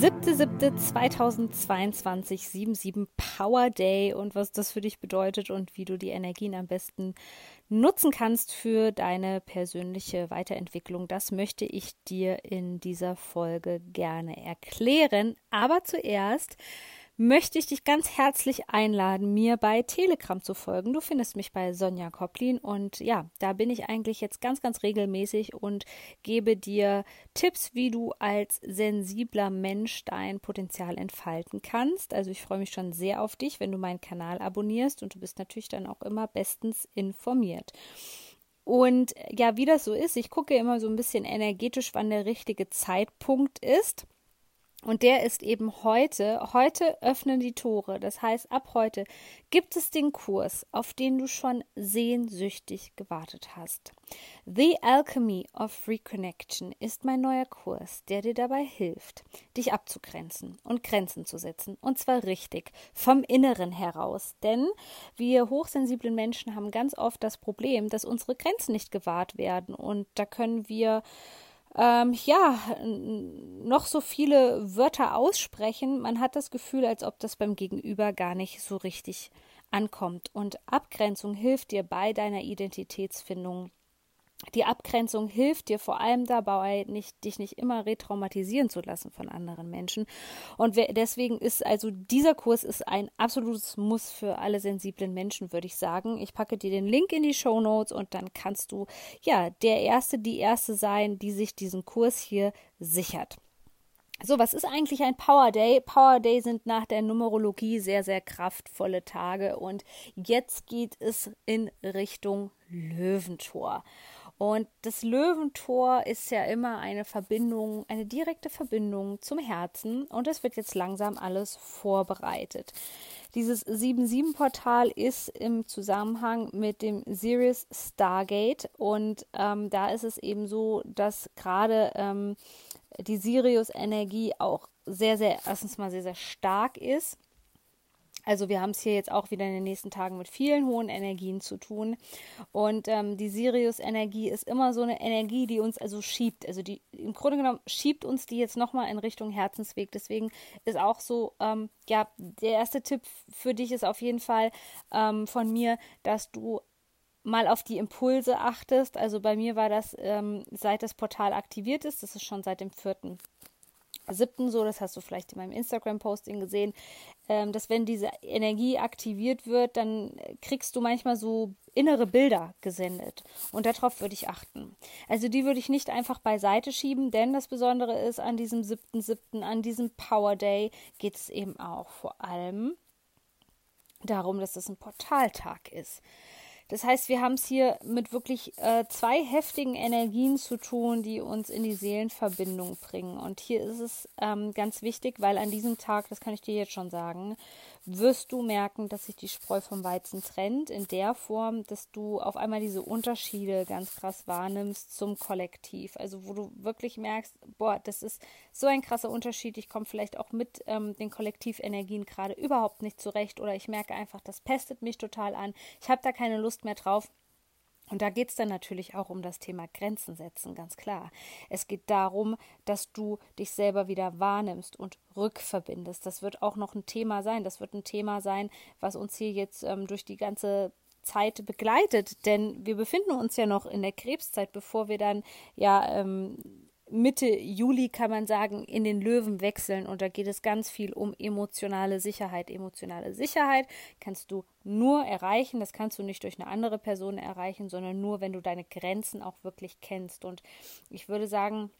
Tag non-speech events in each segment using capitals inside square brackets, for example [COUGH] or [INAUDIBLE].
7.7.2022, 77 Power Day und was das für dich bedeutet und wie du die Energien am besten nutzen kannst für deine persönliche Weiterentwicklung. Das möchte ich dir in dieser Folge gerne erklären. Aber zuerst möchte ich dich ganz herzlich einladen, mir bei Telegram zu folgen. Du findest mich bei Sonja Koplin und ja, da bin ich eigentlich jetzt ganz, ganz regelmäßig und gebe dir Tipps, wie du als sensibler Mensch dein Potenzial entfalten kannst. Also ich freue mich schon sehr auf dich, wenn du meinen Kanal abonnierst und du bist natürlich dann auch immer bestens informiert. Und ja, wie das so ist, ich gucke immer so ein bisschen energetisch, wann der richtige Zeitpunkt ist. Und der ist eben heute. Heute öffnen die Tore. Das heißt, ab heute gibt es den Kurs, auf den du schon sehnsüchtig gewartet hast. The Alchemy of Reconnection ist mein neuer Kurs, der dir dabei hilft, dich abzugrenzen und Grenzen zu setzen. Und zwar richtig, vom Inneren heraus. Denn wir hochsensiblen Menschen haben ganz oft das Problem, dass unsere Grenzen nicht gewahrt werden. Und da können wir ähm, ja, noch so viele Wörter aussprechen. Man hat das Gefühl, als ob das beim Gegenüber gar nicht so richtig ankommt. Und Abgrenzung hilft dir bei deiner Identitätsfindung die Abgrenzung hilft dir vor allem dabei, nicht, dich nicht immer retraumatisieren zu lassen von anderen Menschen. Und deswegen ist also dieser Kurs ist ein absolutes Muss für alle sensiblen Menschen, würde ich sagen. Ich packe dir den Link in die Show Notes und dann kannst du ja der Erste, die Erste sein, die sich diesen Kurs hier sichert. So, was ist eigentlich ein Power Day? Power Day sind nach der Numerologie sehr, sehr kraftvolle Tage und jetzt geht es in Richtung Löwentor. Und das Löwentor ist ja immer eine Verbindung, eine direkte Verbindung zum Herzen. Und es wird jetzt langsam alles vorbereitet. Dieses 7-7-Portal ist im Zusammenhang mit dem Sirius Stargate. Und ähm, da ist es eben so, dass gerade ähm, die Sirius-Energie auch sehr, sehr, erstens mal sehr, sehr stark ist also wir haben es hier jetzt auch wieder in den nächsten Tagen mit vielen hohen Energien zu tun. Und ähm, die Sirius-Energie ist immer so eine Energie, die uns also schiebt. Also die im Grunde genommen schiebt uns die jetzt nochmal in Richtung Herzensweg. Deswegen ist auch so, ähm, ja, der erste Tipp für dich ist auf jeden Fall ähm, von mir, dass du mal auf die Impulse achtest. Also bei mir war das, ähm, seit das Portal aktiviert ist, das ist schon seit dem 4 siebten so, das hast du vielleicht in meinem Instagram-Posting gesehen, ähm, dass wenn diese Energie aktiviert wird, dann kriegst du manchmal so innere Bilder gesendet. Und darauf würde ich achten. Also die würde ich nicht einfach beiseite schieben, denn das Besondere ist, an diesem siebten, siebten, an diesem Power Day geht es eben auch vor allem darum, dass es ein Portaltag ist. Das heißt, wir haben es hier mit wirklich äh, zwei heftigen Energien zu tun, die uns in die Seelenverbindung bringen. Und hier ist es ähm, ganz wichtig, weil an diesem Tag, das kann ich dir jetzt schon sagen, wirst du merken, dass sich die Spreu vom Weizen trennt, in der Form, dass du auf einmal diese Unterschiede ganz krass wahrnimmst zum Kollektiv. Also wo du wirklich merkst, boah, das ist so ein krasser Unterschied, ich komme vielleicht auch mit ähm, den Kollektivenergien gerade überhaupt nicht zurecht oder ich merke einfach, das pestet mich total an, ich habe da keine Lust mehr drauf. Und da geht es dann natürlich auch um das Thema Grenzen setzen, ganz klar. Es geht darum, dass du dich selber wieder wahrnimmst und rückverbindest. Das wird auch noch ein Thema sein. Das wird ein Thema sein, was uns hier jetzt ähm, durch die ganze Zeit begleitet, denn wir befinden uns ja noch in der Krebszeit, bevor wir dann ja ähm, Mitte Juli kann man sagen, in den Löwen wechseln und da geht es ganz viel um emotionale Sicherheit. Emotionale Sicherheit kannst du nur erreichen, das kannst du nicht durch eine andere Person erreichen, sondern nur, wenn du deine Grenzen auch wirklich kennst. Und ich würde sagen,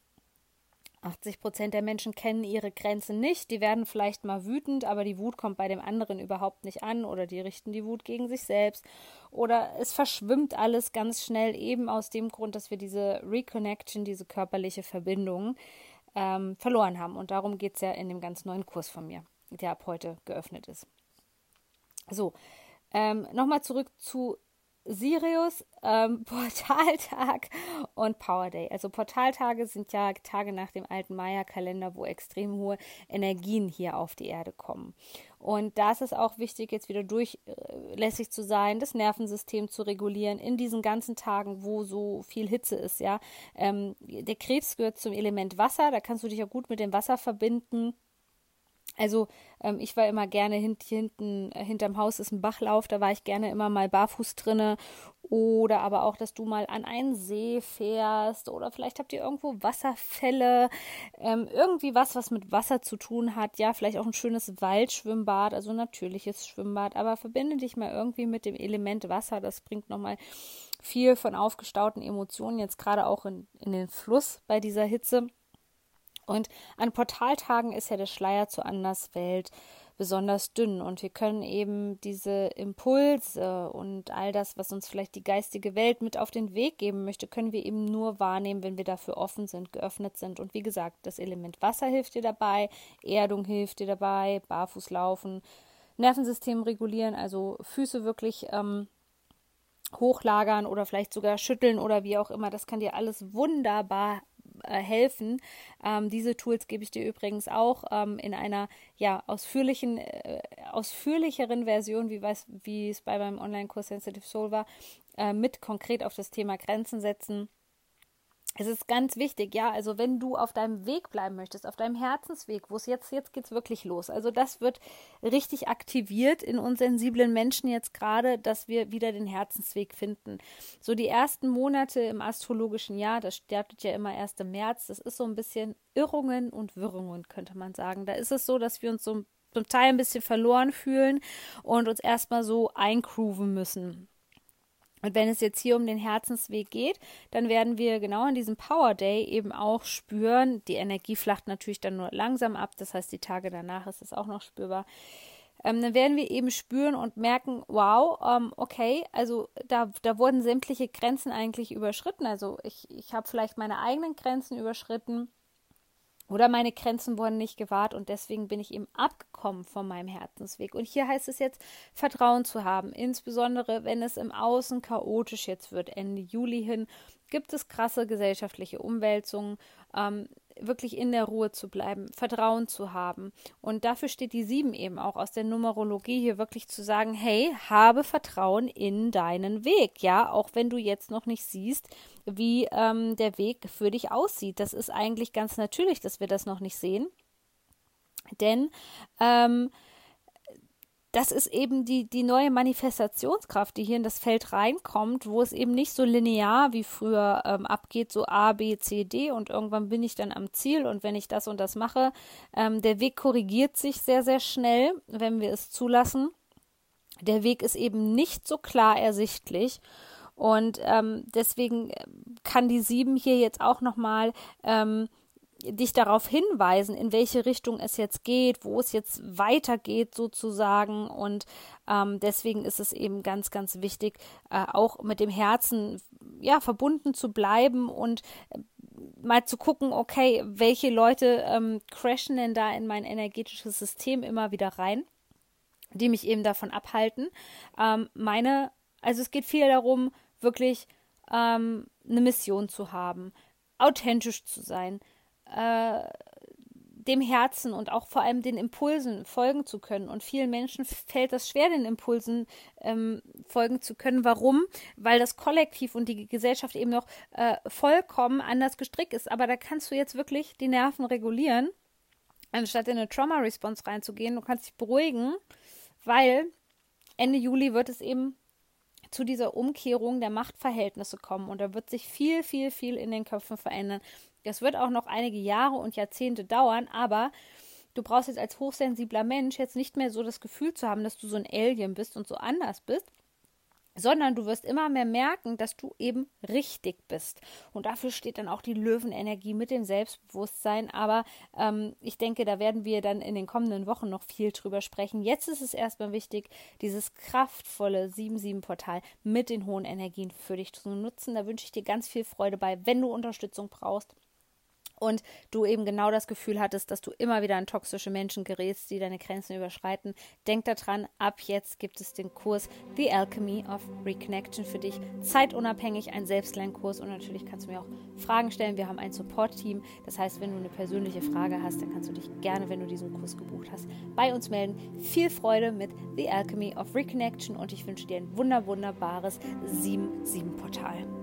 80 Prozent der Menschen kennen ihre Grenzen nicht. Die werden vielleicht mal wütend, aber die Wut kommt bei dem anderen überhaupt nicht an oder die richten die Wut gegen sich selbst oder es verschwimmt alles ganz schnell eben aus dem Grund, dass wir diese Reconnection, diese körperliche Verbindung ähm, verloren haben. Und darum geht es ja in dem ganz neuen Kurs von mir, der ab heute geöffnet ist. So, Ähm, Nochmal zurück zu Sirius, ähm, [LAUGHS] Portaltag und Power Day. Also Portaltage sind ja Tage nach dem alten Maya-Kalender, wo extrem hohe Energien hier auf die Erde kommen. Und da ist es auch wichtig, jetzt wieder durchlässig zu sein, das Nervensystem zu regulieren in diesen ganzen Tagen, wo so viel Hitze ist. Ja, ähm, der Krebs gehört zum Element Wasser. Da kannst du dich ja gut mit dem Wasser verbinden. Also ähm, ich war immer gerne hint, hinten, äh, hinterm Haus ist ein Bachlauf, da war ich gerne immer mal barfuß drinne. Oder aber auch, dass du mal an einen See fährst oder vielleicht habt ihr irgendwo Wasserfälle, ähm, irgendwie was, was mit Wasser zu tun hat. Ja, vielleicht auch ein schönes Waldschwimmbad, also natürliches Schwimmbad, aber verbinde dich mal irgendwie mit dem Element Wasser. Das bringt nochmal viel von aufgestauten Emotionen, jetzt gerade auch in, in den Fluss bei dieser Hitze. Und an Portaltagen ist ja der Schleier zur Anderswelt besonders dünn und wir können eben diese Impulse und all das, was uns vielleicht die geistige Welt mit auf den Weg geben möchte, können wir eben nur wahrnehmen, wenn wir dafür offen sind, geöffnet sind. Und wie gesagt, das Element Wasser hilft dir dabei, Erdung hilft dir dabei, Barfuß laufen, Nervensystem regulieren, also Füße wirklich ähm, hochlagern oder vielleicht sogar schütteln oder wie auch immer. Das kann dir alles wunderbar äh, helfen. Ähm, diese Tools gebe ich dir übrigens auch ähm, in einer ja ausführlichen, äh, ausführlicheren Version, wie, weiß, wie es bei meinem Online-Kurs Sensitive Soul war, äh, mit konkret auf das Thema Grenzen setzen es ist ganz wichtig, ja, also wenn du auf deinem Weg bleiben möchtest, auf deinem Herzensweg, wo es jetzt, jetzt geht's wirklich los. Also das wird richtig aktiviert in uns sensiblen Menschen jetzt gerade, dass wir wieder den Herzensweg finden. So die ersten Monate im astrologischen Jahr, das startet ja immer erst im März, das ist so ein bisschen Irrungen und Wirrungen, könnte man sagen. Da ist es so, dass wir uns so zum Teil ein bisschen verloren fühlen und uns erstmal so eingrooven müssen. Und wenn es jetzt hier um den Herzensweg geht, dann werden wir genau an diesem Power Day eben auch spüren, die Energie flacht natürlich dann nur langsam ab, das heißt, die Tage danach ist es auch noch spürbar. Ähm, dann werden wir eben spüren und merken, wow, ähm, okay, also da, da wurden sämtliche Grenzen eigentlich überschritten. Also ich, ich habe vielleicht meine eigenen Grenzen überschritten oder meine Grenzen wurden nicht gewahrt und deswegen bin ich eben abgekommen von meinem Herzensweg. Und hier heißt es jetzt, Vertrauen zu haben, insbesondere wenn es im Außen chaotisch jetzt wird, Ende Juli hin, gibt es krasse gesellschaftliche Umwälzungen. Ähm, wirklich in der Ruhe zu bleiben, Vertrauen zu haben. Und dafür steht die sieben eben auch aus der Numerologie hier wirklich zu sagen, hey, habe Vertrauen in deinen Weg, ja, auch wenn du jetzt noch nicht siehst, wie ähm, der Weg für dich aussieht. Das ist eigentlich ganz natürlich, dass wir das noch nicht sehen. Denn ähm, das ist eben die, die neue Manifestationskraft, die hier in das Feld reinkommt, wo es eben nicht so linear wie früher ähm, abgeht, so A, B, C, D und irgendwann bin ich dann am Ziel und wenn ich das und das mache, ähm, der Weg korrigiert sich sehr, sehr schnell, wenn wir es zulassen. Der Weg ist eben nicht so klar ersichtlich und ähm, deswegen äh, kann die sieben hier jetzt auch nochmal ähm, dich darauf hinweisen, in welche Richtung es jetzt geht, wo es jetzt weitergeht sozusagen. Und ähm, deswegen ist es eben ganz, ganz wichtig, äh, auch mit dem Herzen ja verbunden zu bleiben und äh, mal zu gucken, okay, welche Leute ähm, crashen denn da in mein energetisches System immer wieder rein, die mich eben davon abhalten. Ähm, meine, also es geht viel darum, wirklich ähm, eine Mission zu haben, authentisch zu sein, äh, dem Herzen und auch vor allem den Impulsen folgen zu können. Und vielen Menschen fällt das schwer, den Impulsen ähm, folgen zu können. Warum? Weil das Kollektiv und die Gesellschaft eben noch äh, vollkommen anders gestrickt ist. Aber da kannst du jetzt wirklich die Nerven regulieren, anstatt in eine Trauma-Response reinzugehen. Du kannst dich beruhigen, weil Ende Juli wird es eben zu dieser Umkehrung der Machtverhältnisse kommen und da wird sich viel, viel, viel in den Köpfen verändern. Das wird auch noch einige Jahre und Jahrzehnte dauern, aber du brauchst jetzt als hochsensibler Mensch jetzt nicht mehr so das Gefühl zu haben, dass du so ein Alien bist und so anders bist, sondern du wirst immer mehr merken, dass du eben richtig bist. Und dafür steht dann auch die Löwenenergie mit dem Selbstbewusstsein. Aber ähm, ich denke, da werden wir dann in den kommenden Wochen noch viel drüber sprechen. Jetzt ist es erstmal wichtig, dieses kraftvolle 7-7-Portal mit den hohen Energien für dich zu nutzen. Da wünsche ich dir ganz viel Freude bei, wenn du Unterstützung brauchst und du eben genau das Gefühl hattest, dass du immer wieder an toxische Menschen gerätst, die deine Grenzen überschreiten, denk daran, ab jetzt gibt es den Kurs The Alchemy of Reconnection für dich, zeitunabhängig, ein Selbstlernkurs und natürlich kannst du mir auch Fragen stellen. Wir haben ein Support-Team, das heißt, wenn du eine persönliche Frage hast, dann kannst du dich gerne, wenn du diesen Kurs gebucht hast, bei uns melden. Viel Freude mit The Alchemy of Reconnection und ich wünsche dir ein wunder wunderbares 7-7-Portal.